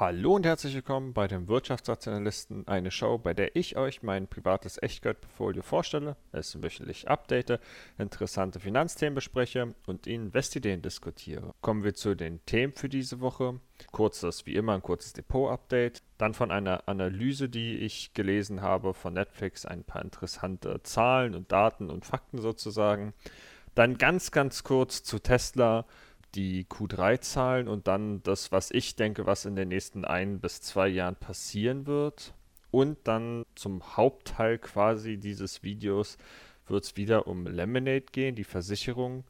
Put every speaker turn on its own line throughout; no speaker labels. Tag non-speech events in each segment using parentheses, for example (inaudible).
Hallo und herzlich willkommen bei den Wirtschaftsrationalisten, eine Show, bei der ich euch mein privates Echtgeldportfolio vorstelle, es wöchentlich update, interessante Finanzthemen bespreche und Investideen diskutiere. Kommen wir zu den Themen für diese Woche. Kurzes, wie immer, ein kurzes Depot-Update. Dann von einer Analyse, die ich gelesen habe von Netflix, ein paar interessante Zahlen und Daten und Fakten sozusagen. Dann ganz, ganz kurz zu Tesla die Q3-Zahlen und dann das, was ich denke, was in den nächsten ein bis zwei Jahren passieren wird. Und dann zum Hauptteil quasi dieses Videos wird es wieder um Lemonade gehen, die Versicherung.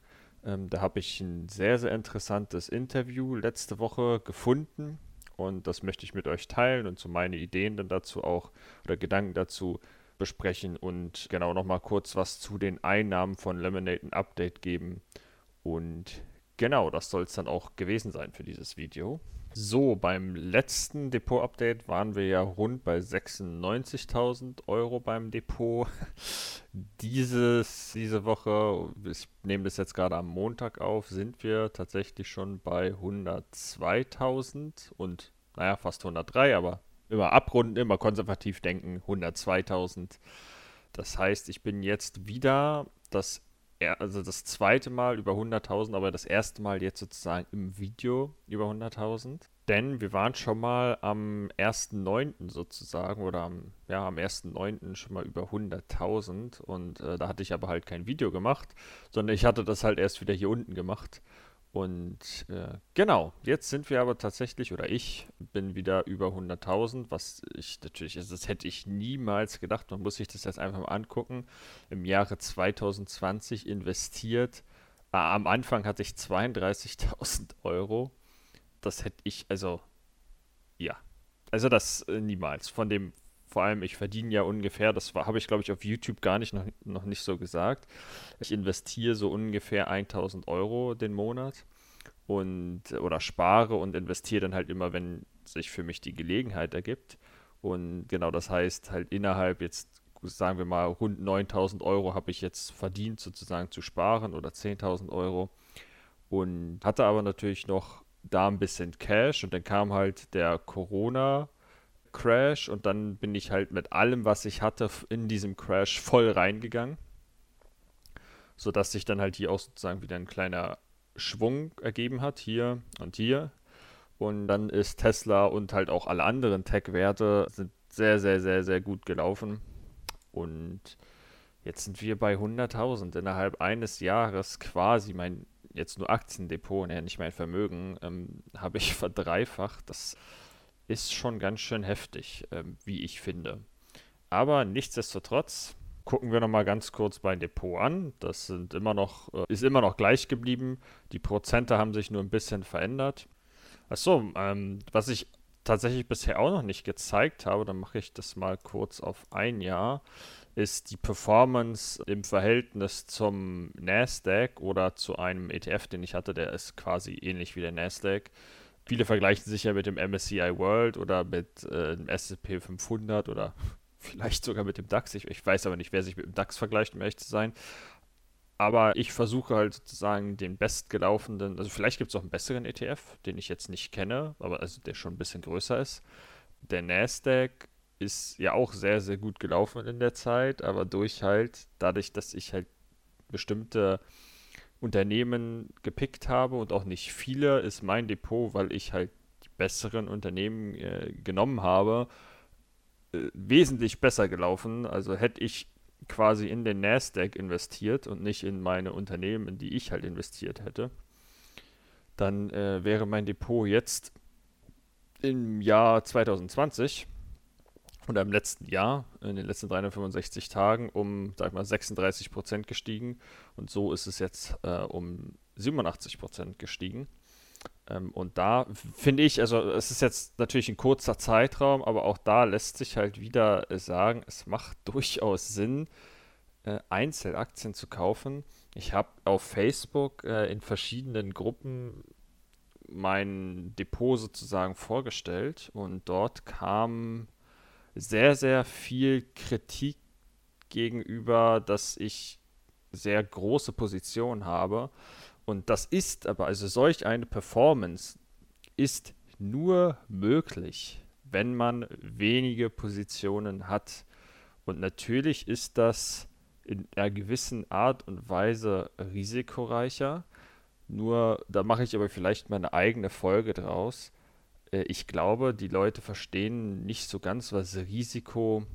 Ähm, da habe ich ein sehr, sehr interessantes Interview letzte Woche gefunden und das möchte ich mit euch teilen und so meine Ideen dann dazu auch oder Gedanken dazu besprechen und genau nochmal kurz was zu den Einnahmen von Lemonade ein Update geben. Und Genau, das soll es dann auch gewesen sein für dieses Video. So, beim letzten Depot-Update waren wir ja rund bei 96.000 Euro beim Depot. (laughs) Dieses, diese Woche, ich nehme das jetzt gerade am Montag auf, sind wir tatsächlich schon bei 102.000 und naja, fast 103, aber immer abrunden, immer konservativ denken, 102.000. Das heißt, ich bin jetzt wieder das also das zweite Mal über 100.000, aber das erste Mal jetzt sozusagen im Video über 100.000. Denn wir waren schon mal am 1.9. sozusagen oder am, ja, am 1.9. schon mal über 100.000 und äh, da hatte ich aber halt kein Video gemacht, sondern ich hatte das halt erst wieder hier unten gemacht. Und äh, genau, jetzt sind wir aber tatsächlich, oder ich bin wieder über 100.000, was ich natürlich, also das hätte ich niemals gedacht, man muss sich das jetzt einfach mal angucken. Im Jahre 2020 investiert, äh, am Anfang hatte ich 32.000 Euro. Das hätte ich, also, ja, also das äh, niemals. Von dem, vor allem, ich verdiene ja ungefähr, das habe ich glaube ich auf YouTube gar nicht noch, noch nicht so gesagt. Ich investiere so ungefähr 1000 Euro den Monat und oder spare und investiere dann halt immer, wenn sich für mich die Gelegenheit ergibt. Und genau das heißt halt innerhalb jetzt sagen wir mal rund 9000 Euro habe ich jetzt verdient sozusagen zu sparen oder 10.000 Euro und hatte aber natürlich noch da ein bisschen Cash und dann kam halt der Corona Crash und dann bin ich halt mit allem, was ich hatte, in diesem Crash voll reingegangen. Sodass sich dann halt hier auch sozusagen wieder ein kleiner Schwung ergeben hat, hier und hier. Und dann ist Tesla und halt auch alle anderen Tech-Werte sind sehr, sehr, sehr, sehr gut gelaufen. Und jetzt sind wir bei 100.000 innerhalb eines Jahres quasi mein jetzt nur Aktiendepot, ne, nicht mein Vermögen, ähm, (laughs) habe ich verdreifacht. Das ist schon ganz schön heftig, ähm, wie ich finde. Aber nichtsdestotrotz gucken wir nochmal ganz kurz mein Depot an. Das sind immer noch, äh, ist immer noch gleich geblieben. Die Prozente haben sich nur ein bisschen verändert. Achso, ähm, was ich tatsächlich bisher auch noch nicht gezeigt habe, dann mache ich das mal kurz auf ein Jahr, ist die Performance im Verhältnis zum Nasdaq oder zu einem ETF, den ich hatte, der ist quasi ähnlich wie der Nasdaq. Viele vergleichen sich ja mit dem MSCI World oder mit äh, dem S&P 500 oder (laughs) vielleicht sogar mit dem DAX. Ich, ich, weiß aber nicht, wer sich mit dem DAX vergleicht, um ehrlich zu sein. Aber ich versuche halt sozusagen den bestgelaufenen, also vielleicht gibt es auch einen besseren ETF, den ich jetzt nicht kenne, aber also der schon ein bisschen größer ist. Der Nasdaq ist ja auch sehr, sehr gut gelaufen in der Zeit, aber durch halt, dadurch, dass ich halt bestimmte Unternehmen gepickt habe und auch nicht viele, ist mein Depot, weil ich halt die besseren Unternehmen äh, genommen habe, äh, wesentlich besser gelaufen. Also hätte ich quasi in den Nasdaq investiert und nicht in meine Unternehmen, in die ich halt investiert hätte, dann äh, wäre mein Depot jetzt im Jahr 2020 oder im letzten Jahr, in den letzten 365 Tagen, um, sag ich mal, 36 Prozent gestiegen. Und so ist es jetzt äh, um 87 Prozent gestiegen. Ähm, und da finde ich, also es ist jetzt natürlich ein kurzer Zeitraum, aber auch da lässt sich halt wieder sagen, es macht (laughs) durchaus Sinn, äh, Einzelaktien zu kaufen. Ich habe auf Facebook äh, in verschiedenen Gruppen mein Depot sozusagen vorgestellt und dort kam sehr, sehr viel Kritik gegenüber, dass ich sehr große Positionen habe. Und das ist aber, also solch eine Performance ist nur möglich, wenn man wenige Positionen hat. Und natürlich ist das in einer gewissen Art und Weise risikoreicher. Nur, da mache ich aber vielleicht meine eigene Folge draus. Äh, ich glaube, die Leute verstehen nicht so ganz, was Risiko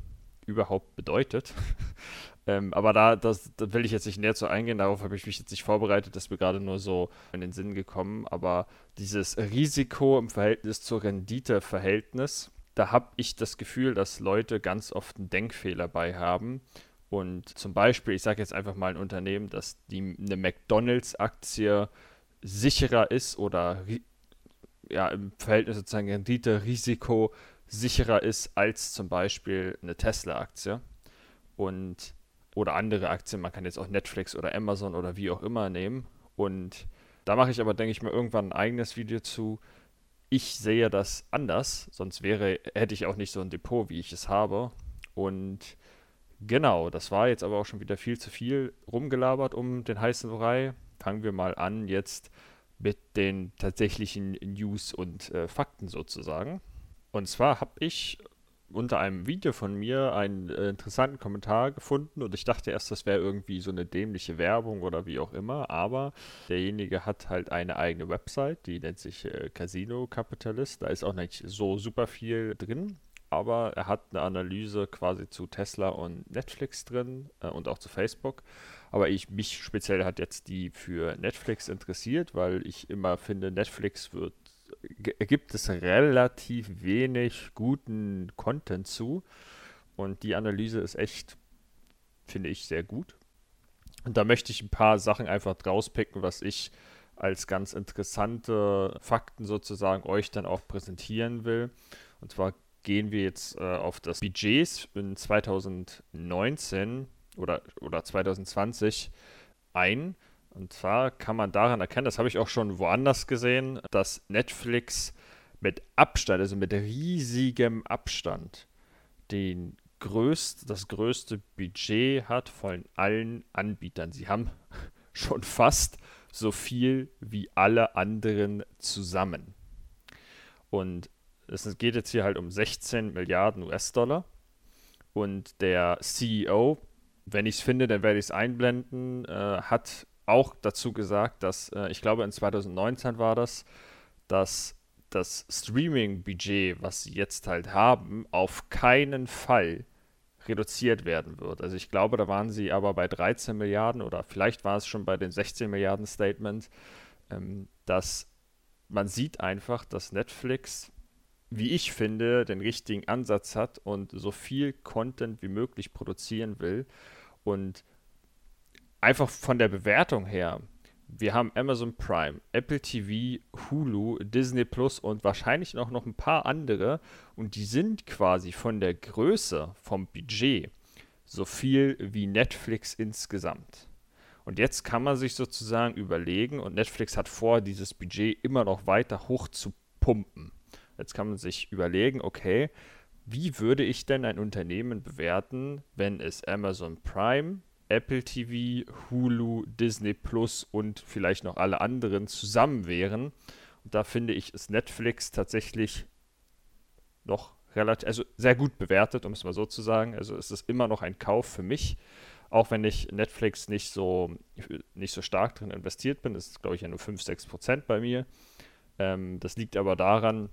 überhaupt bedeutet. (laughs) ähm, aber da, das, da will ich jetzt nicht näher zu eingehen, darauf habe ich mich jetzt nicht vorbereitet, das ist mir gerade nur so in den Sinn gekommen. Aber dieses Risiko im Verhältnis zur Rendite-Verhältnis, da habe ich das Gefühl, dass Leute ganz oft einen Denkfehler bei haben. Und zum Beispiel, ich sage jetzt einfach mal ein Unternehmen, dass die, eine McDonalds-Aktie sicherer ist oder ja, im Verhältnis sozusagen Rendite-Risiko sicherer ist als zum Beispiel eine Tesla-Aktie. Und oder andere Aktien, man kann jetzt auch Netflix oder Amazon oder wie auch immer nehmen. Und da mache ich aber, denke ich mal, irgendwann ein eigenes Video zu. Ich sehe das anders, sonst wäre, hätte ich auch nicht so ein Depot, wie ich es habe. Und genau, das war jetzt aber auch schon wieder viel zu viel rumgelabert um den heißen Brei. Fangen wir mal an jetzt mit den tatsächlichen News und äh, Fakten sozusagen. Und zwar habe ich unter einem Video von mir einen äh, interessanten Kommentar gefunden und ich dachte erst, das wäre irgendwie so eine dämliche Werbung oder wie auch immer, aber derjenige hat halt eine eigene Website, die nennt sich äh, Casino Capitalist. Da ist auch nicht so super viel drin, aber er hat eine Analyse quasi zu Tesla und Netflix drin äh, und auch zu Facebook. Aber ich mich speziell hat jetzt die für Netflix interessiert, weil ich immer finde, Netflix wird gibt es relativ wenig guten Content zu. Und die Analyse ist echt, finde ich, sehr gut. Und da möchte ich ein paar Sachen einfach rauspicken, was ich als ganz interessante Fakten sozusagen euch dann auch präsentieren will. Und zwar gehen wir jetzt äh, auf das Budget in 2019 oder, oder 2020 ein. Und zwar kann man daran erkennen, das habe ich auch schon woanders gesehen, dass Netflix mit Abstand, also mit riesigem Abstand, den größt, das größte Budget hat von allen Anbietern. Sie haben (laughs) schon fast so viel wie alle anderen zusammen. Und es geht jetzt hier halt um 16 Milliarden US-Dollar. Und der CEO, wenn ich es finde, dann werde ich es einblenden, äh, hat auch dazu gesagt, dass äh, ich glaube in 2019 war das, dass das Streaming-Budget, was sie jetzt halt haben, auf keinen Fall reduziert werden wird. Also ich glaube, da waren sie aber bei 13 Milliarden oder vielleicht war es schon bei den 16 Milliarden Statement, ähm, dass man sieht einfach, dass Netflix, wie ich finde, den richtigen Ansatz hat und so viel Content wie möglich produzieren will und einfach von der Bewertung her, wir haben Amazon Prime, Apple TV, Hulu, Disney Plus und wahrscheinlich noch, noch ein paar andere. Und die sind quasi von der Größe, vom Budget, so viel wie Netflix insgesamt. Und jetzt kann man sich sozusagen überlegen, und Netflix hat vor, dieses Budget immer noch weiter hoch zu pumpen. Jetzt kann man sich überlegen, okay, wie würde ich denn ein Unternehmen bewerten, wenn es Amazon Prime, Apple TV, Hulu, Disney Plus und vielleicht noch alle anderen zusammen wären. Und da finde ich, ist Netflix tatsächlich noch relativ, also sehr gut bewertet, um es mal so zu sagen. Also es ist immer noch ein Kauf für mich. Auch wenn ich Netflix nicht so, nicht so stark drin investiert bin, das ist glaube ich ja nur 5, 6 Prozent bei mir. Ähm, das liegt aber daran,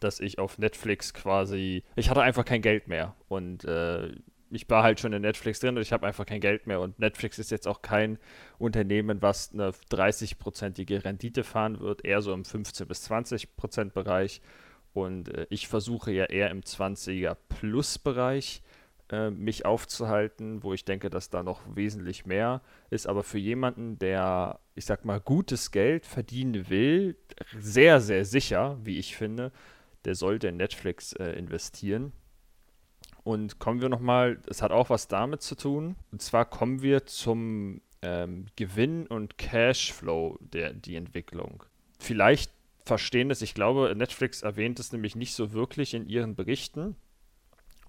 dass ich auf Netflix quasi, ich hatte einfach kein Geld mehr und äh, ich war halt schon in Netflix drin und ich habe einfach kein Geld mehr. Und Netflix ist jetzt auch kein Unternehmen, was eine 30-prozentige Rendite fahren wird, eher so im 15 bis 20 Prozent Bereich. Und äh, ich versuche ja eher im 20er Plus Bereich äh, mich aufzuhalten, wo ich denke, dass da noch wesentlich mehr ist. Aber für jemanden, der, ich sag mal, gutes Geld verdienen will, sehr, sehr sicher, wie ich finde, der sollte in Netflix äh, investieren und kommen wir nochmal, es hat auch was damit zu tun. Und zwar kommen wir zum ähm, Gewinn und Cashflow der die Entwicklung. Vielleicht verstehen das, ich glaube, Netflix erwähnt es nämlich nicht so wirklich in ihren Berichten,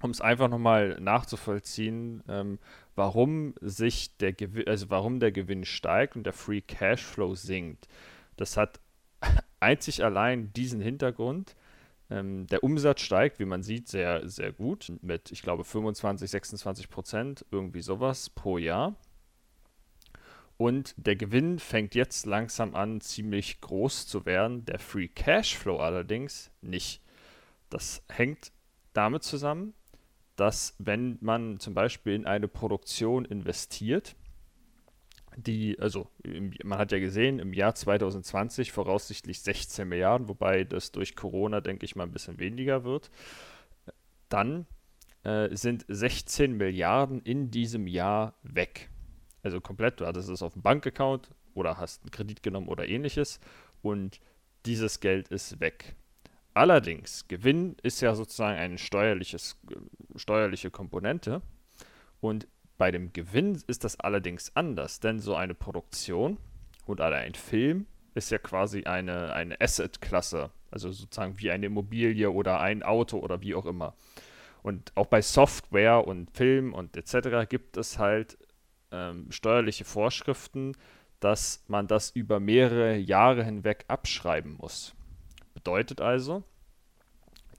um es einfach nochmal nachzuvollziehen, ähm, warum sich der Gewinn, also warum der Gewinn steigt und der Free Cashflow sinkt. Das hat (laughs) einzig allein diesen Hintergrund. Ähm, der Umsatz steigt, wie man sieht, sehr, sehr gut mit, ich glaube, 25, 26 Prozent, irgendwie sowas pro Jahr. Und der Gewinn fängt jetzt langsam an, ziemlich groß zu werden. Der Free Cashflow allerdings nicht. Das hängt damit zusammen, dass wenn man zum Beispiel in eine Produktion investiert, die, also man hat ja gesehen, im Jahr 2020 voraussichtlich 16 Milliarden, wobei das durch Corona, denke ich mal, ein bisschen weniger wird, dann äh, sind 16 Milliarden in diesem Jahr weg. Also komplett, du hattest es auf dem Bankaccount oder hast einen Kredit genommen oder ähnliches und dieses Geld ist weg. Allerdings, Gewinn ist ja sozusagen eine steuerliche Komponente und bei dem Gewinn ist das allerdings anders, denn so eine Produktion oder ein Film ist ja quasi eine, eine Asset-Klasse, also sozusagen wie eine Immobilie oder ein Auto oder wie auch immer. Und auch bei Software und Film und etc. gibt es halt ähm, steuerliche Vorschriften, dass man das über mehrere Jahre hinweg abschreiben muss. Bedeutet also,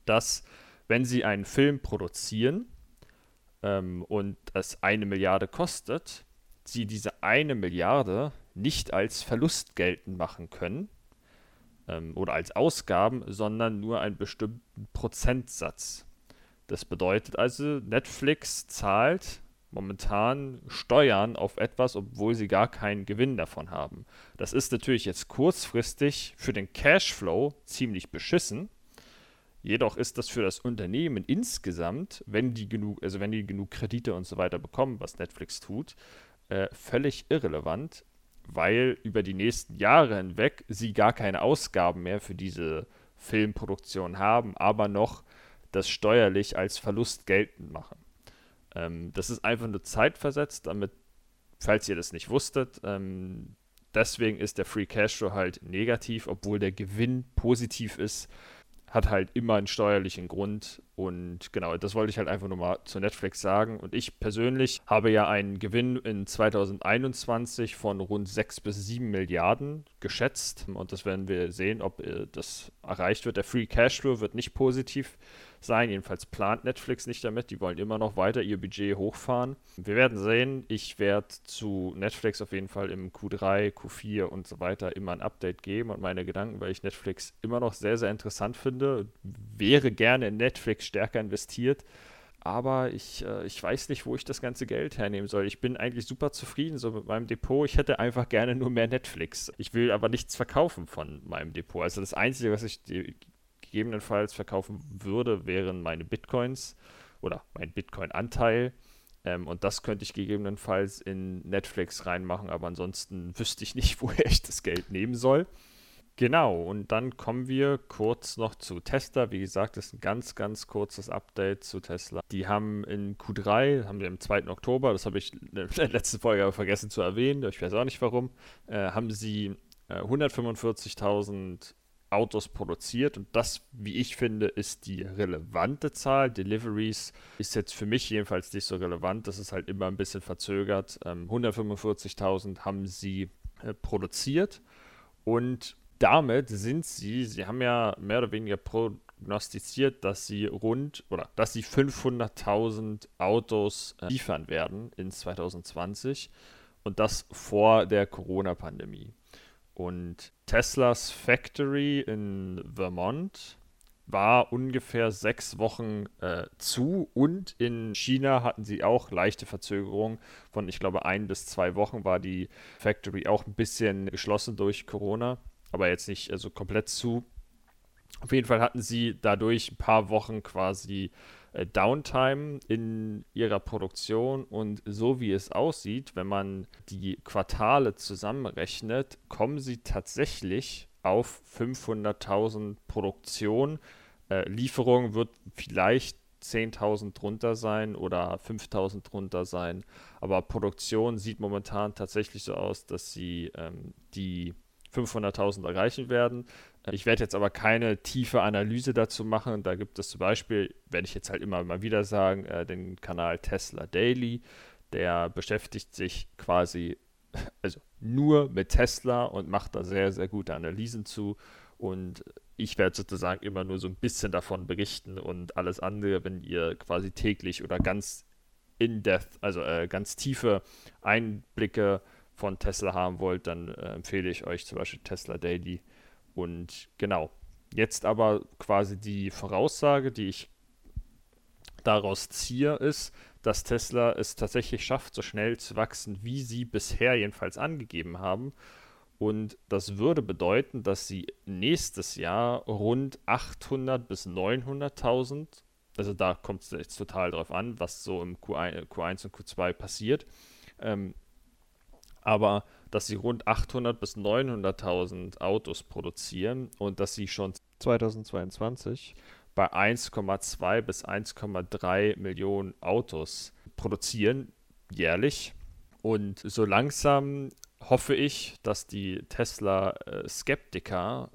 dass wenn Sie einen Film produzieren, ähm, und es eine Milliarde kostet, sie diese eine Milliarde nicht als Verlust geltend machen können ähm, oder als Ausgaben, sondern nur einen bestimmten Prozentsatz. Das bedeutet also, Netflix zahlt momentan Steuern auf etwas, obwohl sie gar keinen Gewinn davon haben. Das ist natürlich jetzt kurzfristig für den Cashflow ziemlich beschissen, Jedoch ist das für das Unternehmen insgesamt, wenn die genug, also wenn die genug Kredite und so weiter bekommen, was Netflix tut, äh, völlig irrelevant, weil über die nächsten Jahre hinweg sie gar keine Ausgaben mehr für diese Filmproduktion haben, aber noch das steuerlich als Verlust geltend machen. Ähm, das ist einfach nur zeitversetzt, damit, falls ihr das nicht wusstet, ähm, deswegen ist der Free Cashflow halt negativ, obwohl der Gewinn positiv ist hat halt immer einen steuerlichen Grund. Und genau, das wollte ich halt einfach nur mal zu Netflix sagen. Und ich persönlich habe ja einen Gewinn in 2021 von rund 6 bis 7 Milliarden geschätzt. Und das werden wir sehen, ob äh, das erreicht wird. Der Free Cashflow wird nicht positiv sein. Jedenfalls plant Netflix nicht damit. Die wollen immer noch weiter ihr Budget hochfahren. Wir werden sehen. Ich werde zu Netflix auf jeden Fall im Q3, Q4 und so weiter immer ein Update geben und meine Gedanken, weil ich Netflix immer noch sehr, sehr interessant finde. Wäre gerne in Netflix stärker investiert. Aber ich, äh, ich weiß nicht, wo ich das ganze Geld hernehmen soll. Ich bin eigentlich super zufrieden so mit meinem Depot. Ich hätte einfach gerne nur mehr Netflix. Ich will aber nichts verkaufen von meinem Depot. Also das Einzige, was ich gegebenenfalls verkaufen würde, wären meine Bitcoins oder mein Bitcoin-Anteil. Ähm, und das könnte ich gegebenenfalls in Netflix reinmachen, aber ansonsten (laughs) wüsste ich nicht, woher ich das Geld nehmen soll. Genau, und dann kommen wir kurz noch zu Tesla. Wie gesagt, das ist ein ganz, ganz kurzes Update zu Tesla. Die haben in Q3, haben wir am 2. Oktober, das habe ich (laughs) in der letzten Folge aber vergessen zu erwähnen, ich weiß auch nicht warum, äh, haben sie äh, 145.000 Autos produziert und das, wie ich finde, ist die relevante Zahl. Deliveries ist jetzt für mich jedenfalls nicht so relevant, das ist halt immer ein bisschen verzögert. Ähm, 145.000 haben sie äh, produziert und damit sind sie, sie haben ja mehr oder weniger prognostiziert, dass sie rund oder dass sie 500.000 Autos äh, liefern werden in 2020 und das vor der Corona-Pandemie. Und Teslas Factory in Vermont war ungefähr sechs Wochen äh, zu und in China hatten sie auch leichte Verzögerungen von, ich glaube, ein bis zwei Wochen war die Factory auch ein bisschen geschlossen durch Corona, aber jetzt nicht also komplett zu. Auf jeden Fall hatten sie dadurch ein paar Wochen quasi Downtime in ihrer Produktion und so wie es aussieht, wenn man die Quartale zusammenrechnet, kommen sie tatsächlich auf 500.000 Produktion. Äh, Lieferung wird vielleicht 10.000 drunter sein oder 5.000 drunter sein, aber Produktion sieht momentan tatsächlich so aus, dass sie ähm, die 500.000 erreichen werden. Ich werde jetzt aber keine tiefe Analyse dazu machen. Da gibt es zum Beispiel, werde ich jetzt halt immer mal wieder sagen, äh, den Kanal Tesla Daily. Der beschäftigt sich quasi (laughs) also nur mit Tesla und macht da sehr, sehr gute Analysen zu. Und ich werde sozusagen immer nur so ein bisschen davon berichten und alles andere, wenn ihr quasi täglich oder ganz in-depth, also äh, ganz tiefe Einblicke von Tesla haben wollt, dann äh, empfehle ich euch zum Beispiel Tesla Daily. Und genau, jetzt aber quasi die Voraussage, die ich daraus ziehe, ist, dass Tesla es tatsächlich schafft, so schnell zu wachsen, wie sie bisher jedenfalls angegeben haben. Und das würde bedeuten, dass sie nächstes Jahr rund 800 bis 900.000, also da kommt es jetzt total drauf an, was so im Q1, Q1 und Q2 passiert, ähm, aber dass sie rund 800 bis 900.000 Autos produzieren und dass sie schon 2022 bei 1,2 bis 1,3 Millionen Autos produzieren jährlich. Und so langsam hoffe ich, dass die Tesla-Skeptiker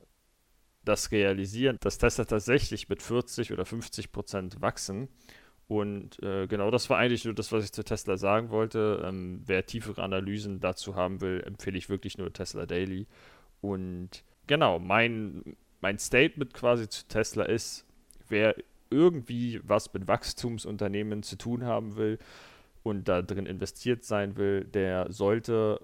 das realisieren, dass Tesla tatsächlich mit 40 oder 50 Prozent wachsen. Und äh, genau das war eigentlich nur das, was ich zu Tesla sagen wollte. Ähm, wer tiefere Analysen dazu haben will, empfehle ich wirklich nur Tesla Daily. Und genau, mein, mein Statement quasi zu Tesla ist, wer irgendwie was mit Wachstumsunternehmen zu tun haben will und da drin investiert sein will, der sollte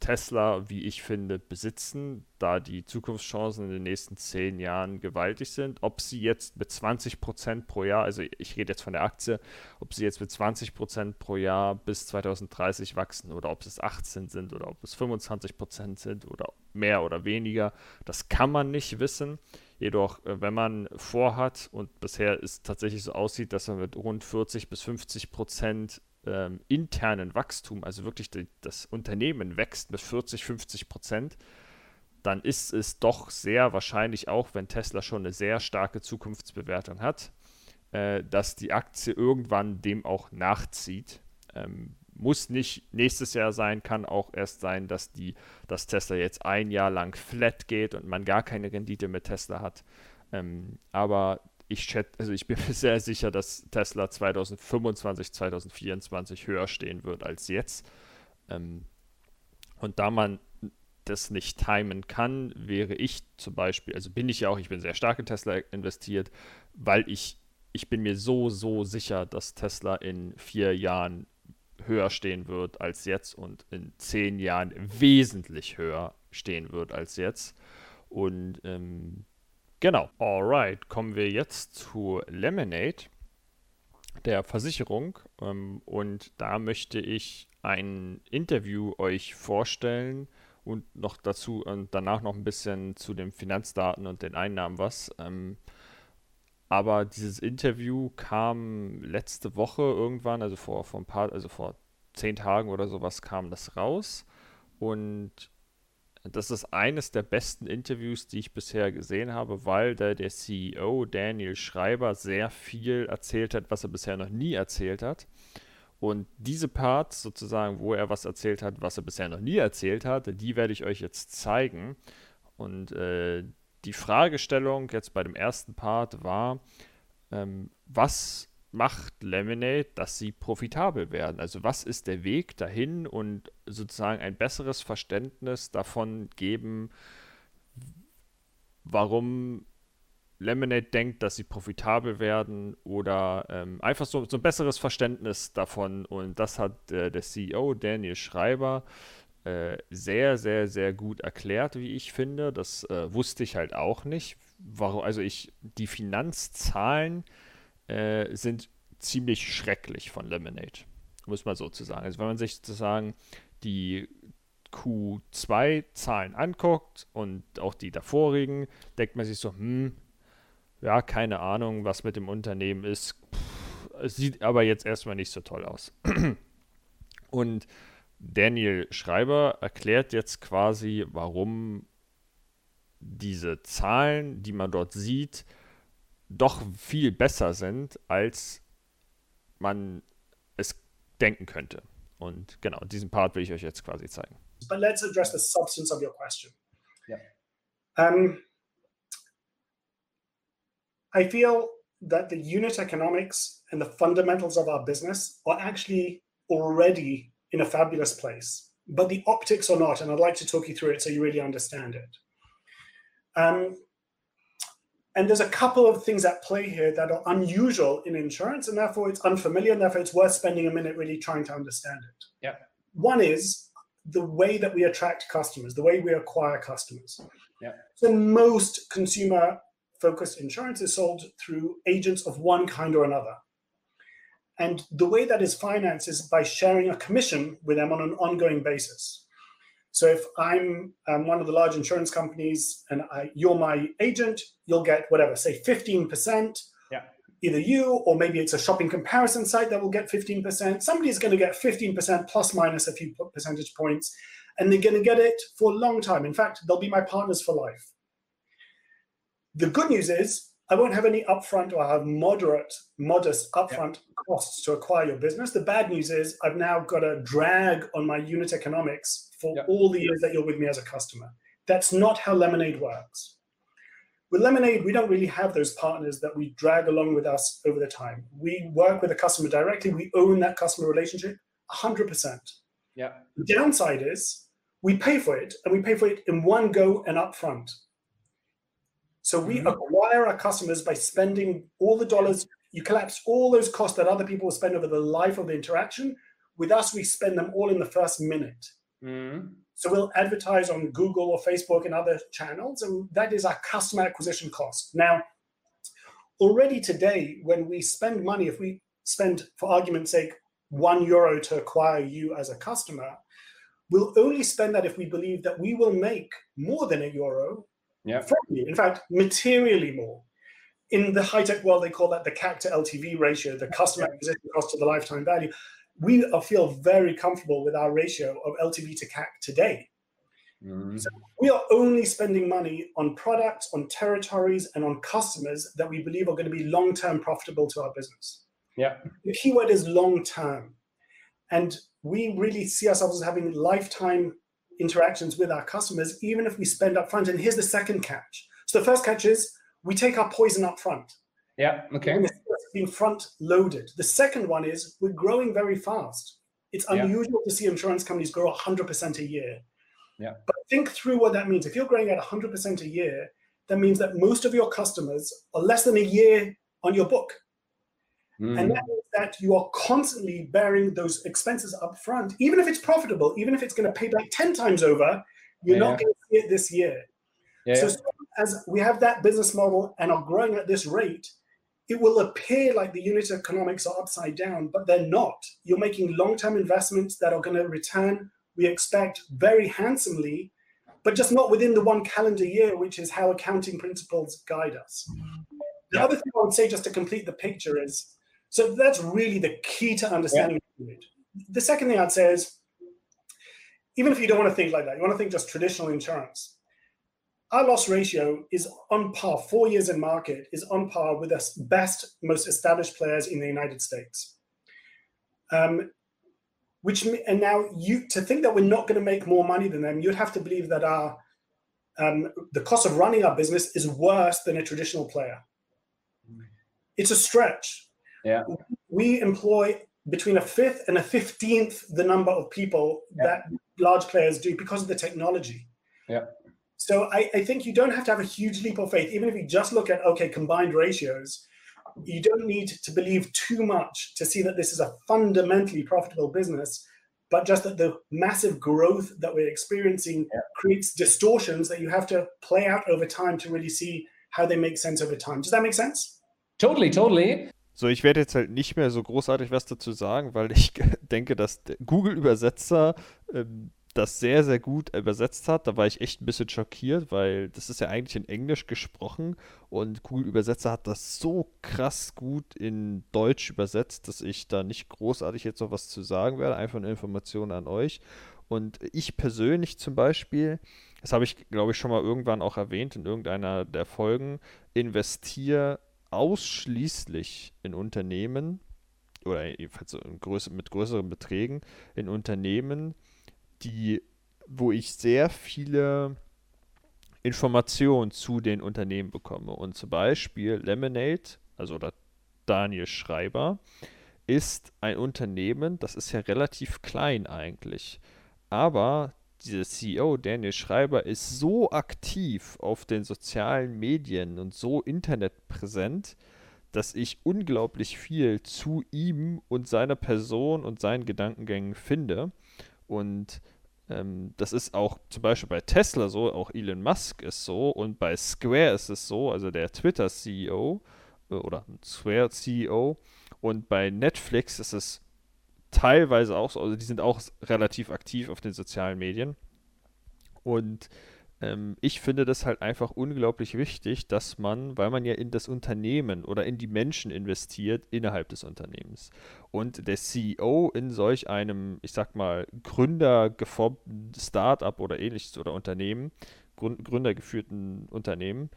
Tesla, wie ich finde, besitzen, da die Zukunftschancen in den nächsten zehn Jahren gewaltig sind. Ob sie jetzt mit 20 Prozent pro Jahr, also ich rede jetzt von der Aktie, ob sie jetzt mit 20 Prozent pro Jahr bis 2030 wachsen oder ob es 18 sind oder ob es 25 Prozent sind oder mehr oder weniger, das kann man nicht wissen. Jedoch, äh, wenn man vorhat und bisher es tatsächlich so aussieht, dass man mit rund 40 bis 50 Prozent ähm, internen Wachstum, also wirklich die, das Unternehmen wächst mit 40, 50 Prozent, dann ist es doch sehr wahrscheinlich, auch wenn Tesla schon eine sehr starke Zukunftsbewertung hat, äh, dass die Aktie irgendwann dem auch nachzieht. Ähm, muss nicht nächstes Jahr sein, kann auch erst sein, dass die, dass Tesla jetzt ein Jahr lang flat geht und man gar keine Rendite mit Tesla hat. Ähm, aber ich schätze, also ich bin mir (laughs) sehr sicher, dass Tesla 2025, 2024 höher stehen wird als jetzt. Ähm, und da man das nicht timen kann, wäre ich zum Beispiel, also bin ich ja auch, ich bin sehr stark in Tesla investiert, weil ich, ich bin mir so, so sicher, dass Tesla in vier Jahren höher stehen wird als jetzt und in zehn Jahren wesentlich höher stehen wird als jetzt. Und ähm, Genau. Alright, kommen wir jetzt zu Lemonade, der Versicherung. Ähm, und da möchte ich ein Interview euch vorstellen und noch dazu und danach noch ein bisschen zu den Finanzdaten und den Einnahmen was. Ähm, aber dieses Interview kam letzte Woche irgendwann, also vor, vor ein paar, also vor zehn Tagen oder sowas kam das raus. Und das ist eines der besten Interviews, die ich bisher gesehen habe, weil da der CEO Daniel Schreiber sehr viel erzählt hat, was er bisher noch nie erzählt hat. Und diese Parts sozusagen, wo er was erzählt hat, was er bisher noch nie erzählt hat, die werde ich euch jetzt zeigen. Und äh, die Fragestellung jetzt bei dem ersten Part war, ähm, was macht Lemonade, dass sie profitabel werden? Also was ist der Weg dahin und sozusagen ein besseres Verständnis davon geben, warum Lemonade denkt, dass sie profitabel werden oder ähm, einfach so, so ein besseres Verständnis davon. Und das hat äh, der CEO Daniel Schreiber äh, sehr, sehr, sehr gut erklärt, wie ich finde. Das äh, wusste ich halt auch nicht. Warum, also ich, die Finanzzahlen, äh, sind ziemlich schrecklich von Lemonade. Muss man so zu sagen. Also wenn man sich sozusagen die Q2-Zahlen anguckt und auch die davorigen, denkt man sich so, hm, ja, keine Ahnung, was mit dem Unternehmen ist. es sieht aber jetzt erstmal nicht so toll aus. (clears throat) und Daniel Schreiber erklärt jetzt quasi, warum diese Zahlen, die man dort sieht, doch viel besser sind, als man es denken könnte. Und genau, diesen Part will ich euch jetzt quasi zeigen.
But let's address the substance of your question. Yeah. Um, I feel that the unit economics and the fundamentals of our business are actually already in a fabulous place, but the optics are not. And I'd like to talk you through it so you really understand it. Um, and there's a couple of things at play here that are unusual in insurance, and therefore it's unfamiliar, and therefore it's worth spending a minute really trying to understand it.
Yeah.
One is the way that we attract customers, the way we acquire customers.
Yeah.
So most consumer focused insurance is sold through agents of one kind or another. And the way that is financed is by sharing a commission with them on an ongoing basis. So if I'm um, one of the large insurance companies and I, you're my agent, you'll get whatever, say 15%.
Yeah.
Either you or maybe it's a shopping comparison site that will get 15%. Somebody's going to get 15% plus minus a few percentage points, and they're going to get it for a long time. In fact, they'll be my partners for life. The good news is I won't have any upfront or I have moderate, modest upfront yeah. costs to acquire your business. The bad news is I've now got a drag on my unit economics for yeah. all the years that you're with me as a customer. That's not how Lemonade works. With Lemonade, we don't really have those partners that we drag along with us over the time. We work with the customer directly. We own that customer relationship 100%.
Yeah.
The downside is we pay for it and we pay for it in one go and upfront. So we mm-hmm. acquire our customers by spending all the dollars. You collapse all those costs that other people spend over the life of the interaction. With us, we spend them all in the first minute.
Mm-hmm.
So we'll advertise on Google or Facebook and other channels, and that is our customer acquisition cost. Now, already today, when we spend money, if we spend, for argument's sake, one euro to acquire you as a customer, we'll only spend that if we believe that we will make more than a euro
yeah.
from you. In fact, materially more. In the high tech world, they call that the CAC to LTV ratio, the customer acquisition cost to the lifetime value. We feel very comfortable with our ratio of LTV to CAC today.
Mm-hmm.
So we are only spending money on products, on territories, and on customers that we believe are going to be long term profitable to our business.
Yeah.
The keyword is long term. And we really see ourselves as having lifetime interactions with our customers, even if we spend up front. And here's the second catch. So the first catch is we take our poison up front.
Yeah. Okay.
Being front loaded. The second one is we're growing very fast. It's unusual yeah. to see insurance companies grow 100% a year.
Yeah.
But think through what that means. If you're growing at 100% a year, that means that most of your customers are less than a year on your book.
Mm.
And that means that you are constantly bearing those expenses up front, even if it's profitable, even if it's going to pay back 10 times over, you're
yeah.
not going to see it this year.
Yeah.
So, as we have that business model and are growing at this rate, it will appear like the unit economics are upside down, but they're not. You're making long term investments that are going to return, we expect, very handsomely, but just not within the one calendar year, which is how accounting principles guide us. The
Yeah.
other thing I would say, just to complete the picture, is so that's really the key to understanding it. The second thing I'd say is even if you don't want to think like that, you want to think just traditional insurance. Our loss ratio is on par, four years in market is on par with the best, most established players in the United States. Um, which and now you to think that we're not going to make more money than them, you'd have to believe that our um, the cost of running our business is worse than a traditional player. It's a stretch.
Yeah.
We employ between a fifth and a fifteenth the number of people
Yeah.
that large players do because of the technology.
Yeah.
So I, I think you don't have to have a huge leap of faith, even if you just look at okay combined ratios. You don't need to believe too much to see that this is a fundamentally profitable business, but just that the massive growth that we're experiencing
Yeah.
creates distortions that you have to play out over time to really see how they make sense over time. Does that make sense?
Totally, totally.
So, ich werde jetzt halt nicht mehr so großartig was dazu sagen, weil ich (laughs) denke, dass Google-Übersetzer ähm, das sehr, sehr gut übersetzt hat. Da war ich echt ein bisschen schockiert, weil das ist ja eigentlich in Englisch gesprochen und Google-Übersetzer hat das so krass gut in Deutsch übersetzt, dass ich da nicht großartig jetzt noch was zu sagen werde. Einfach eine Information an euch. Und ich persönlich zum Beispiel, das habe ich, glaube ich, schon mal irgendwann auch erwähnt in irgendeiner der Folgen, investiere ausschließlich in Unternehmen oder jedenfalls größer, mit größeren Beträgen in Unternehmen, die, wo ich sehr viele Informationen zu den Unternehmen bekomme. Und zum Beispiel Lemonade, also oder Daniel Schreiber, ist ein Unternehmen, das ist ja relativ klein eigentlich. Aber dieser CEO, Daniel Schreiber, ist so aktiv auf den sozialen Medien und so internetpräsent, dass ich unglaublich viel zu ihm und seiner Person und seinen Gedankengängen finde. Und ähm, das ist auch zum Beispiel bei Tesla so, auch Elon Musk ist so und bei Square ist es so, also der Twitter-CEO äh, oder Square-CEO und bei Netflix ist es teilweise auch so, also die sind auch relativ aktiv auf den sozialen Medien. Und ähm, ich finde das halt einfach unglaublich wichtig, dass man, weil man ja in das Unternehmen oder in die Menschen investiert innerhalb des Unternehmens und der CEO in solch einem, ich sag mal, gründergeformten Startup oder ähnliches oder Unternehmen, gründergeführten Unternehmen,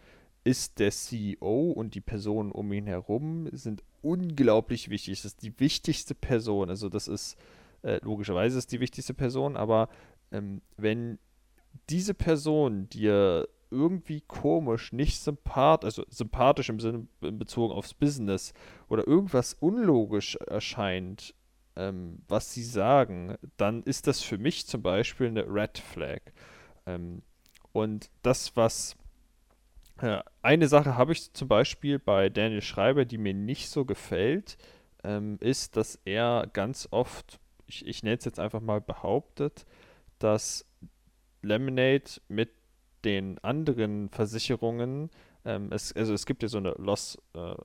ist der CEO und die Personen um ihn herum sind unglaublich wichtig. Das ist die wichtigste Person. Also das ist äh, logischerweise ist die wichtigste Person, aber ähm, wenn diese Person dir irgendwie komisch, nicht sympathisch, also sympathisch im Sinne bezogen aufs Business oder irgendwas unlogisch erscheint, ähm, was sie sagen, dann ist das für mich zum Beispiel eine Red Flag. Ähm, und das, was eine Sache habe ich zum Beispiel bei Daniel Schreiber, die mir nicht so gefällt, ähm, ist, dass er ganz oft, ich, ich nenne es jetzt einfach mal behauptet, dass Lemonade mit den anderen Versicherungen, ähm, es, also es gibt ja so eine Loss, äh,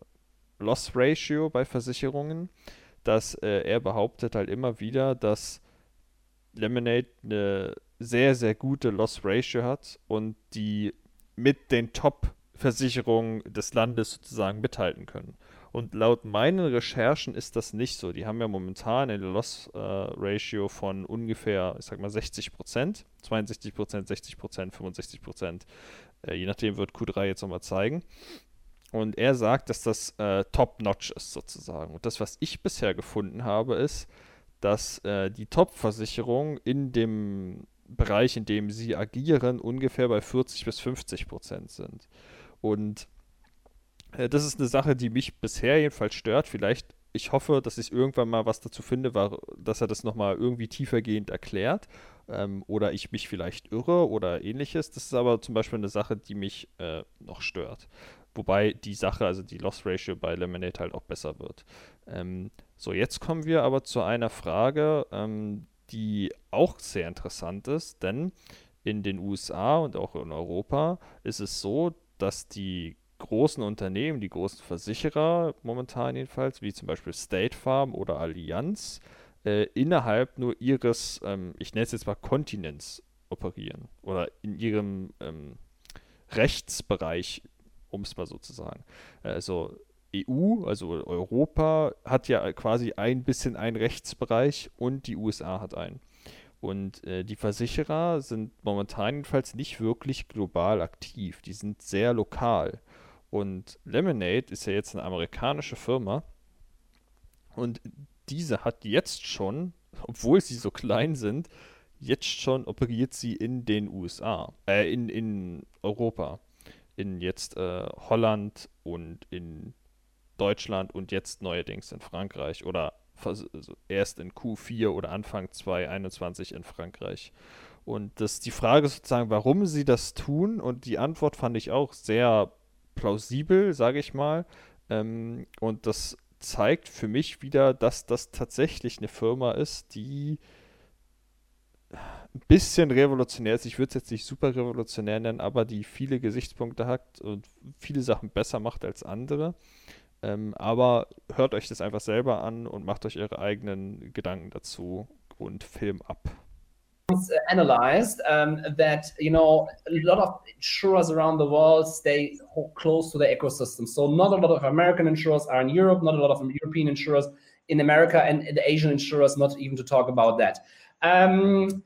Loss Ratio bei Versicherungen, dass äh, er behauptet halt immer wieder, dass Lemonade eine sehr, sehr gute Loss Ratio hat und die mit den Top-Versicherungen des Landes sozusagen mithalten können. Und laut meinen Recherchen ist das nicht so. Die haben ja momentan eine Loss-Ratio äh, von ungefähr, ich sag mal, 60 Prozent. 62 Prozent, 60 Prozent, 65 Prozent. Äh, je nachdem wird Q3 jetzt nochmal zeigen. Und er sagt, dass das äh, top-notch ist sozusagen. Und das, was ich bisher gefunden habe, ist, dass äh, die Top-Versicherungen in dem Bereich, in dem sie agieren, ungefähr bei 40 bis 50 Prozent sind. Und äh, das ist eine Sache, die mich bisher jedenfalls stört. Vielleicht, ich hoffe, dass ich irgendwann mal was dazu finde, war, dass er das nochmal irgendwie tiefergehend erklärt. Ähm, oder ich mich vielleicht irre oder ähnliches. Das ist aber zum Beispiel eine Sache, die mich äh, noch stört. Wobei die Sache, also die Loss Ratio bei Lemonade halt auch besser wird. Ähm, so, jetzt kommen wir aber zu einer Frage, ähm, die auch sehr interessant ist, denn in den USA und auch in Europa ist es so, dass die großen Unternehmen, die großen Versicherer momentan jedenfalls, wie zum Beispiel State Farm oder Allianz, äh, innerhalb nur ihres, ähm, ich nenne es jetzt mal Kontinents operieren oder in ihrem ähm, Rechtsbereich, um es mal so zu sagen. Also EU, also Europa, hat ja quasi ein bisschen einen Rechtsbereich und die USA hat einen. Und äh, die Versicherer sind momentan jedenfalls nicht wirklich global aktiv. Die sind sehr lokal. Und Lemonade ist ja jetzt eine amerikanische Firma. Und diese hat jetzt schon, obwohl sie so klein sind, jetzt schon operiert sie in den USA, äh, in, in Europa. In jetzt äh, Holland und in Deutschland und jetzt neuerdings in Frankreich oder also erst in Q4 oder Anfang 2021 in Frankreich. Und das die Frage sozusagen, warum sie das tun und die Antwort fand ich auch sehr plausibel, sage ich mal. Ähm, und das zeigt für mich wieder, dass das tatsächlich eine Firma ist, die ein bisschen revolutionär ist. Ich würde es jetzt nicht super revolutionär nennen, aber die viele Gesichtspunkte hat und viele Sachen besser macht als andere. Ähm, aber hört euch das einfach selber an und macht euch eure eigenen Gedanken dazu und Film ab.
analyzed um, that you know a lot of insurers around the world stay close to the ecosystem. So not a lot of American insurers are in Europe, not a lot of European insurers in America, and the Asian insurers, not even to talk about that. Um,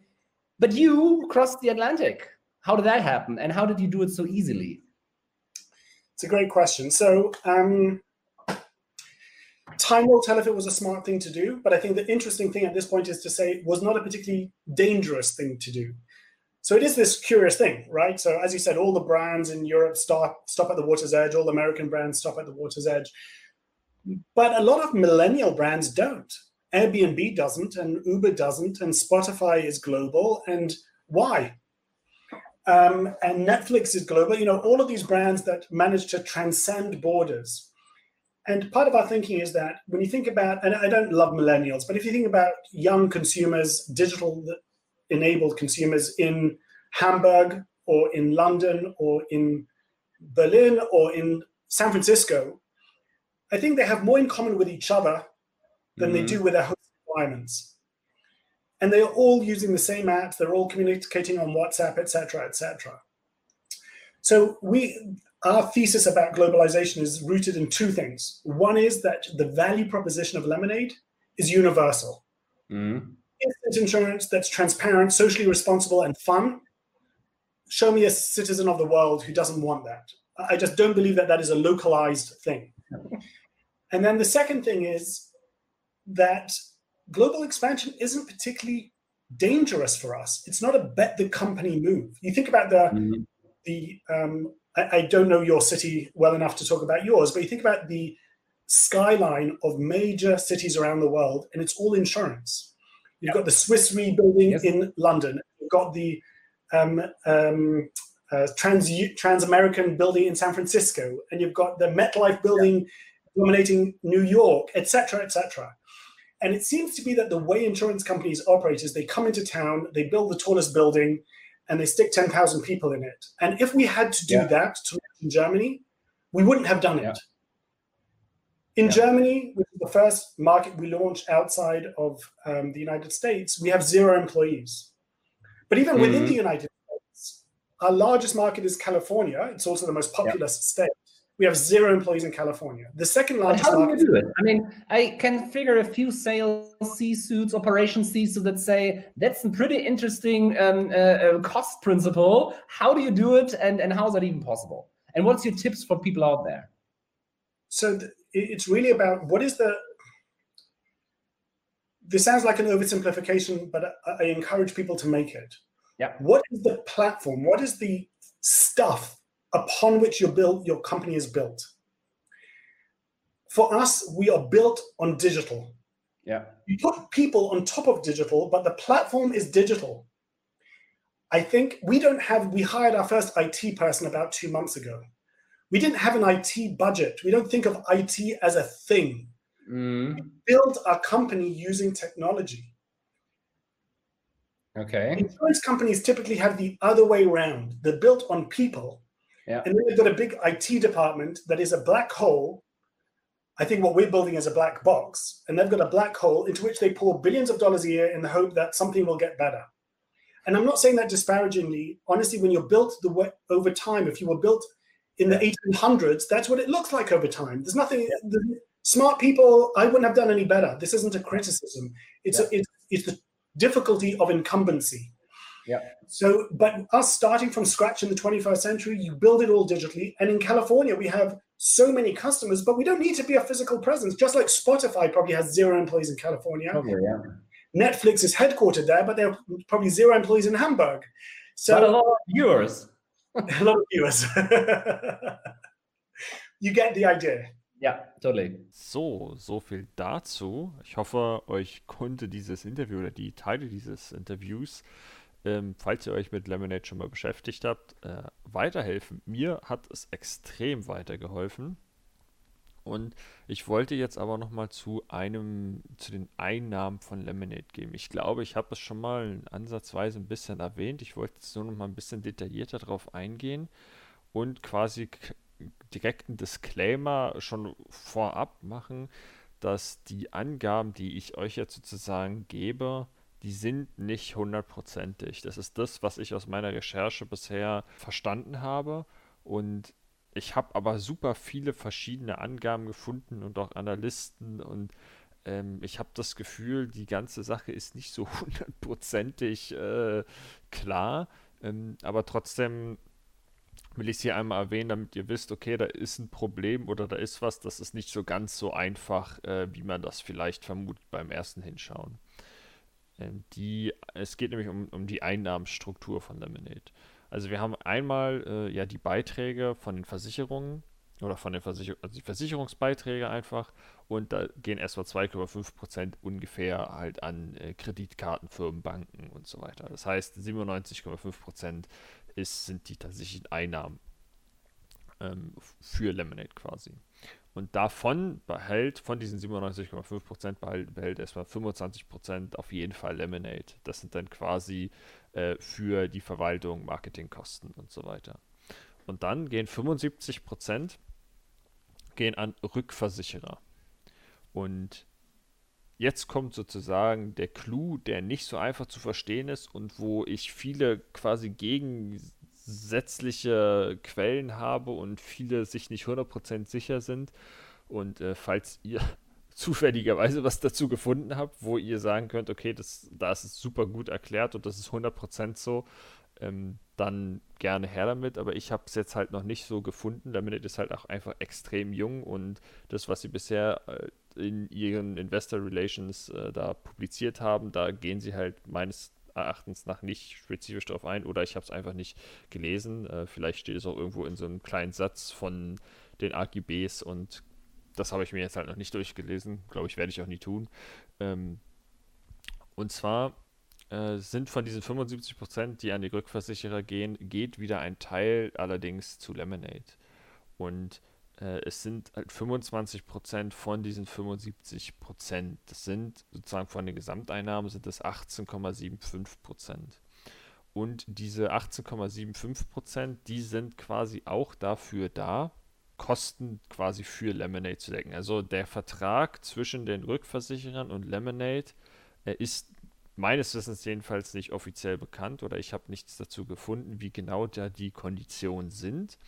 but you crossed the Atlantic. How did that happen, and how did you do it so easily?
It's a great question. So. Um, Time will tell if it was a smart thing to do, but I think the interesting thing at this point is to say it was not a particularly dangerous thing to do. So it is this curious thing, right? So as you said, all the brands in Europe stop stop at the water's edge, all American brands stop at the water's edge. But a lot of millennial brands don't. Airbnb doesn't, and Uber doesn't, and Spotify is global, and Why? Um, and Netflix is global. You know, all of these brands that manage to transcend borders. And part of our thinking is that when you think about, and I don't love millennials, but if you think about young consumers, digital enabled consumers in Hamburg or in London or in Berlin or in San Francisco, I think they have more in common with each other than mm-hmm. they do with their host environments. And they are all using the same apps. They're all communicating on WhatsApp, etc., etc. So we, our thesis about globalization is rooted in two things. One is that the value proposition of Lemonade is universal. Mm-hmm. Instant insurance that's transparent, socially responsible, and fun. Show me a citizen of the world who doesn't want that. I just don't believe that that is a localized thing. (laughs) and then the second thing is that global expansion isn't particularly dangerous for us. It's not a bet the company move. You think about the mm-hmm. the um, I, I, don't know your city well enough to talk about yours, but you think about the skyline of major cities around the world, and it's all insurance. You've got the Swiss Re building yes. in London. You've got the um, um, uh, Trans Trans American building in San Francisco, and you've got the MetLife building yeah. dominating New York, etc., etc. And it seems to be that the way insurance companies operate is they come into town, they build the tallest building, and they stick 10,000 people in it. And if we had to do yeah. that to in Germany, we wouldn't have done it. Yeah. In yeah. Germany, which is the first market we launched outside of um, the United States, we have zero employees. But even mm-hmm. within the United States, our largest market is California. It's also the most populous state. We have zero employees in California. The second largest.
But how do you do it? I mean, I can figure a few sales C-suits, operations C-suits that say that's a pretty interesting um, uh, uh, cost principle. How do you do it, and and how is that even possible? And what's your tips for people out there?
So th- it's really about what is the. This sounds like an oversimplification, but I, I encourage people to make it.
Yeah.
What is the platform? What is the stuff upon which your build your company is built. For us, we are built on digital.
Yeah.
You put people on top of digital, but the platform is digital. I think we don't have, we hired our first IT person about two months ago. We didn't have an IT budget. We don't think of IT as a thing. Mm. We built our company using technology.
Okay.
Insurance companies typically have the other way around. They're built on people
yeah.
And then they've got a big IT department that is a black hole. I think what we're building is a black box, and they've got a black hole into which they pour billions of dollars a year in the hope that something will get better. And I'm not saying that disparagingly. Honestly, when you're built the way, over time, if you were built in the 1800s, that's what it looks like over time. There's nothing. Yeah. The, smart people, I wouldn't have done any better. This isn't a criticism. It's yeah. a, it's, it's the difficulty of incumbency.
Yeah.
So, but us starting from scratch in the 21st century, you build it all digitally. And in California, we have so many customers, but we don't need to be a physical presence. Just like Spotify probably has zero employees in California.
Probably, yeah.
Netflix is headquartered there, but there are probably zero employees in Hamburg.
So but a lot of viewers. (laughs)
a lot of viewers. (laughs) you get the idea.
Ja, totally.
So, so viel dazu. Ich hoffe, euch konnte dieses Interview oder die Teile dieses Interviews ähm, falls ihr euch mit Lemonade schon mal beschäftigt habt, äh, weiterhelfen. Mir hat es extrem weitergeholfen. Und ich wollte jetzt aber noch mal zu einem, zu den Einnahmen von Lemonade gehen. Ich glaube, ich habe es schon mal ansatzweise ein bisschen erwähnt. Ich wollte jetzt nur noch mal ein bisschen detaillierter darauf eingehen und quasi direkt einen Disclaimer schon vorab machen, dass die Angaben, die ich euch jetzt sozusagen gebe, die sind nicht hundertprozentig. Das ist das, was ich aus meiner Recherche bisher verstanden habe. Und ich habe aber super viele verschiedene Angaben gefunden und auch Analysten und ähm, ich habe das Gefühl, die ganze Sache ist nicht so (laughs) hundertprozentig äh, klar. Ähm, aber trotzdem will ich es hier einmal erwähnen, damit ihr wisst, okay, da ist ein Problem oder da ist was, das ist nicht so ganz so einfach, äh, wie man das vielleicht vermutet beim ersten Hinschauen. Ähm, die, es geht nämlich um, um die Einnahmenstruktur von Lemonade. Also wir haben einmal äh, ja die Beiträge von den Versicherungen oder von den Versicher also die Versicherungsbeiträge einfach und da gehen erstmal 2,5% ungefähr halt an äh, Kreditkarten, Firmen, Banken und so weiter. Das heißt 97,5% ist, sind die tatsächlichen Einnahmen ähm, für Lemonade quasi. Und davon behält, von diesen 97,5% behält, behält erstmal 25% auf jeden Fall Lemonade. Das sind dann quasi äh, für die Verwaltung, Marketingkosten und so weiter. Und dann gehen 75% gehen an Rückversicherer. Und jetzt kommt sozusagen der Clou, der nicht so einfach zu verstehen ist und wo ich viele quasi gegensätzliche Quellen habe und viele sich nicht 100% sicher sind. Und äh, falls ihr (laughs) zufälligerweise was dazu gefunden habt, wo ihr sagen könnt, okay, das, da ist super gut erklärt und das ist 100% so, ähm, dann gerne her damit. Aber ich habe es jetzt halt noch nicht so gefunden. Laminate ist halt auch einfach extrem jung und das, was sie bisher äh, in ihren Investor Relations äh, da publiziert haben, da gehen sie halt meines Erachtens nach nicht spezifisch darauf ein oder ich habe es einfach nicht gelesen. Äh, vielleicht steht es auch irgendwo in so einem kleinen Satz von den AGBs und das habe ich mir jetzt halt noch nicht durchgelesen. Glaube ich, werde ich auch nie tun. Ähm, und zwar äh, sind von diesen 75 Prozent, die an die Rückversicherer gehen, geht wieder ein Teil allerdings zu Lemonade. Und äh, es sind halt 25 Prozent von diesen 75 Prozent. Das sind sozusagen von den Gesamteinnahmen sind das 18,75 Prozent. Und diese 18,75 Prozent, die sind quasi auch dafür da, Kosten quasi für Lemonade zu decken. Also der Vertrag zwischen den Rückversicherern und Lemonade äh, ist meines Wissens jedenfalls nicht offiziell bekannt oder ich habe nichts dazu gefunden, wie genau da die Konditionen sind.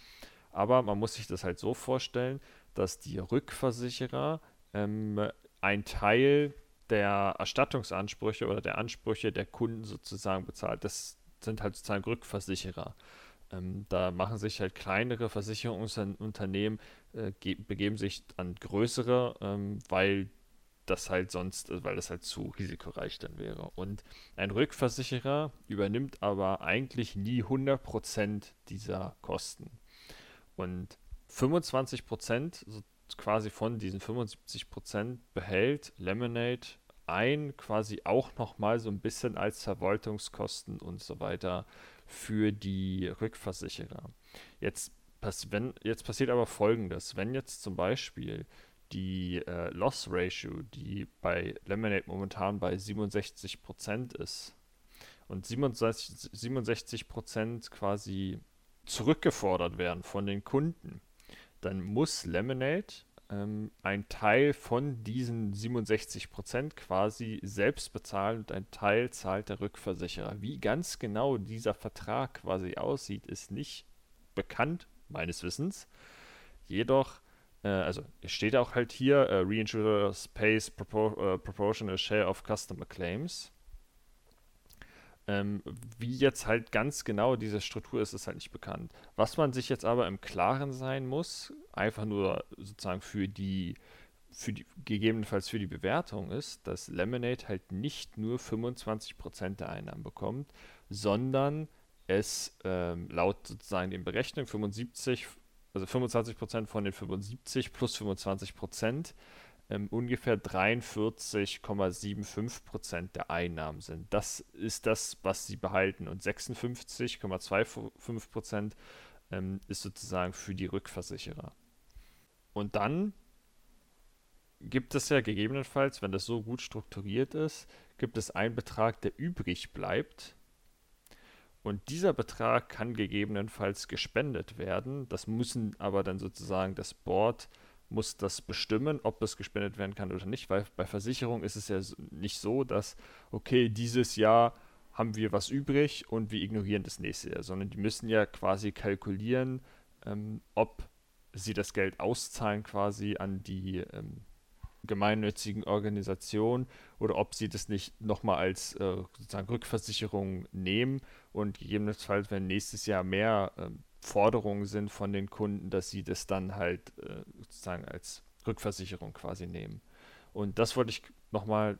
Aber man muss sich das halt so vorstellen, dass die Rückversicherer ähm, ein Teil der Erstattungsansprüche oder der Ansprüche der Kunden sozusagen bezahlt. Das sind halt sozusagen Rückversicherer. Ähm, da machen sich halt kleinere Versicherungsunternehmen, äh, begeben sich an größere, ähm, weil das halt sonst, äh, weil das halt zu risikoreich dann wäre. Und ein Rückversicherer übernimmt aber eigentlich nie 100% dieser Kosten. Und 25%, so quasi von diesen 75% behält Lemonade ein, quasi auch nochmal so ein bisschen als Verwaltungskosten und so weiter für die Rückversicherer. Jetzt, pass wenn, jetzt passiert aber folgendes: Wenn jetzt zum Beispiel die äh, Loss Ratio, die bei Lemonade momentan bei 67% ist und 67%, 67 quasi zurückgefordert werden von den Kunden, dann muss Lemonade ähm, ein Teil von diesen 67% quasi selbst bezahlen und ein Teil zahlt der Rückversicherer. Wie ganz genau dieser Vertrag quasi aussieht, ist nicht bekannt, meines Wissens. Jedoch äh, also es steht auch halt hier, uh, Reinsurers pays propor uh, proportional share of customer claims. Ähm, wie jetzt halt ganz genau diese Struktur ist, ist halt nicht bekannt. Was man sich jetzt aber im Klaren sein muss, einfach nur sozusagen für die, für die gegebenenfalls für die Bewertung ist, dass Lemonade halt nicht nur 25% der Einnahmen bekommt, sondern es ähm, laut sozusagen den Berechnungen 75 also 25% von den 75 plus 25% ähm, ungefähr 43,75% der Einnahmen sind. Das ist das, was sie behalten. Und 56,25% ähm, ist sozusagen für die Rückversicherer. Und dann gibt es ja gegebenenfalls, wenn das so gut strukturiert ist, gibt es einen Betrag, der übrig bleibt und dieser Betrag kann gegebenenfalls gespendet werden. Das müssen aber dann sozusagen das Board muss das bestimmen, ob es gespendet werden kann oder nicht, weil bei Versicherung ist es ja nicht so, dass, okay, dieses Jahr haben wir was übrig und wir ignorieren das nächste Jahr, sondern die müssen ja quasi kalkulieren, ähm, ob sie das Geld auszahlen quasi an die ähm, gemeinnützigen Organisation oder ob sie das nicht nochmal als äh, sozusagen Rückversicherung nehmen und gegebenenfalls, wenn nächstes Jahr mehr äh, Forderungen sind von den Kunden, dass sie das dann halt äh, sozusagen als Rückversicherung quasi nehmen. Und das wollte ich nochmal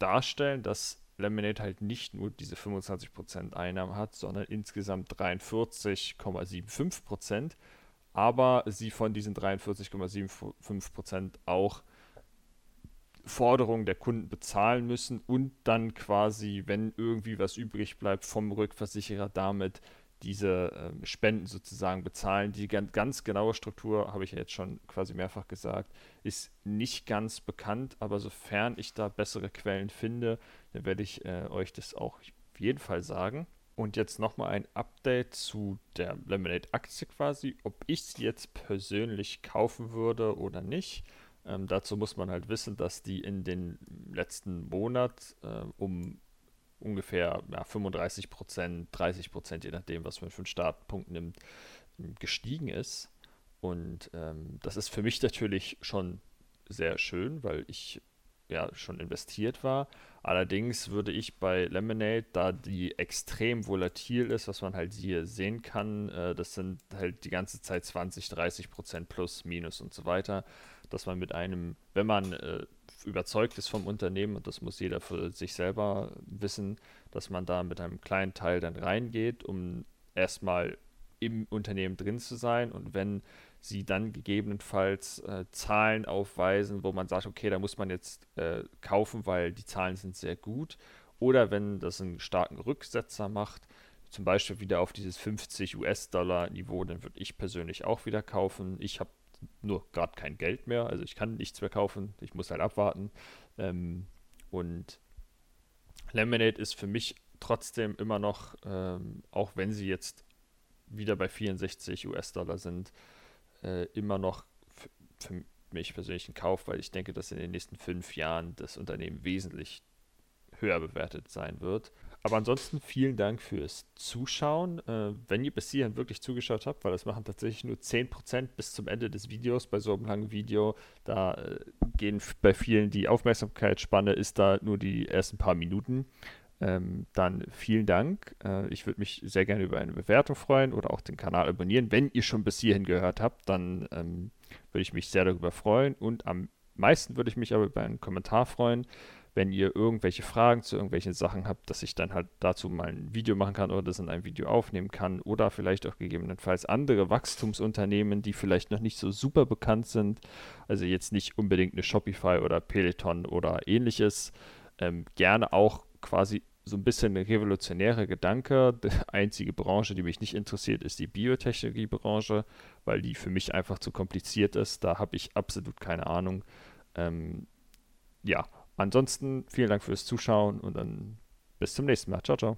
darstellen, dass Lemonade halt nicht nur diese 25% Einnahmen hat, sondern insgesamt 43,75%. aber sie von diesen 43,75% auch Forderungen der Kunden bezahlen müssen und dann quasi, wenn irgendwie was übrig bleibt, vom Rückversicherer damit diese äh, Spenden sozusagen bezahlen. Die ganz, ganz genaue Struktur, habe ich ja jetzt schon quasi mehrfach gesagt, ist nicht ganz bekannt, aber sofern ich da bessere Quellen finde, dann werde ich äh, euch das auch auf jeden Fall sagen. Und jetzt nochmal ein Update zu der Lemonade-Aktie quasi, ob ich sie jetzt persönlich kaufen würde oder nicht. Ähm, dazu muss man halt wissen, dass die in den letzten Monat äh, um ungefähr ja, 35 Prozent, 30 Prozent, je nachdem, was man für einen Startpunkt nimmt, gestiegen ist. Und ähm, das ist für mich natürlich schon sehr schön, weil ich ja schon investiert war. Allerdings würde ich bei Lemonade, da die extrem volatil ist, was man halt hier sehen kann, äh, das sind halt die ganze Zeit 20, 30 Prozent plus, minus und so weiter, dass man mit einem, wenn man äh, überzeugt ist vom Unternehmen, und das muss jeder für sich selber wissen, dass man da mit einem kleinen Teil dann reingeht, um erstmal im Unternehmen drin zu sein und wenn sie dann gegebenenfalls äh, Zahlen aufweisen, wo man sagt, okay, da muss man jetzt äh, kaufen, weil die Zahlen sind sehr gut. Oder wenn das einen starken Rücksetzer macht, zum Beispiel wieder auf dieses 50 US-Dollar-Niveau, dann würde ich persönlich auch wieder kaufen. Ich habe nur gerade kein Geld mehr, also ich kann nichts mehr kaufen, ich muss halt abwarten. Ähm, und Lemonade ist für mich trotzdem immer noch, ähm, auch wenn sie jetzt wieder bei 64 US-Dollar sind, äh, immer noch für mich persönlich ein Kauf, weil ich denke, dass in den nächsten fünf Jahren das Unternehmen wesentlich höher bewertet sein wird. Aber ansonsten vielen Dank fürs Zuschauen. Äh, wenn ihr bis hierhin wirklich zugeschaut habt, weil das machen tatsächlich nur 10% bis zum Ende des Videos bei so einem langen Video, da äh, gehen bei vielen die Aufmerksamkeitsspanne ist da nur die ersten paar Minuten. Ähm, dann vielen Dank. Äh, ich würde mich sehr gerne über eine Bewertung freuen oder auch den Kanal abonnieren. Wenn ihr schon bis hierhin gehört habt, dann ähm, würde ich mich sehr darüber freuen. Und am meisten würde ich mich aber über einen Kommentar freuen, wenn ihr irgendwelche Fragen zu irgendwelchen Sachen habt, dass ich dann halt dazu mal ein Video machen kann oder das in einem Video aufnehmen kann oder vielleicht auch gegebenenfalls andere Wachstumsunternehmen, die vielleicht noch nicht so super bekannt sind, also jetzt nicht unbedingt eine Shopify oder Peloton oder ähnliches, ähm, gerne auch quasi so ein bisschen ein revolutionärer Gedanke. Die einzige Branche, die mich nicht interessiert, ist die Biotechnologiebranche, weil die für mich einfach zu kompliziert ist. Da habe ich absolut keine Ahnung. Ähm, ja, ansonsten vielen Dank fürs Zuschauen und dann bis zum nächsten Mal. Ciao, ciao.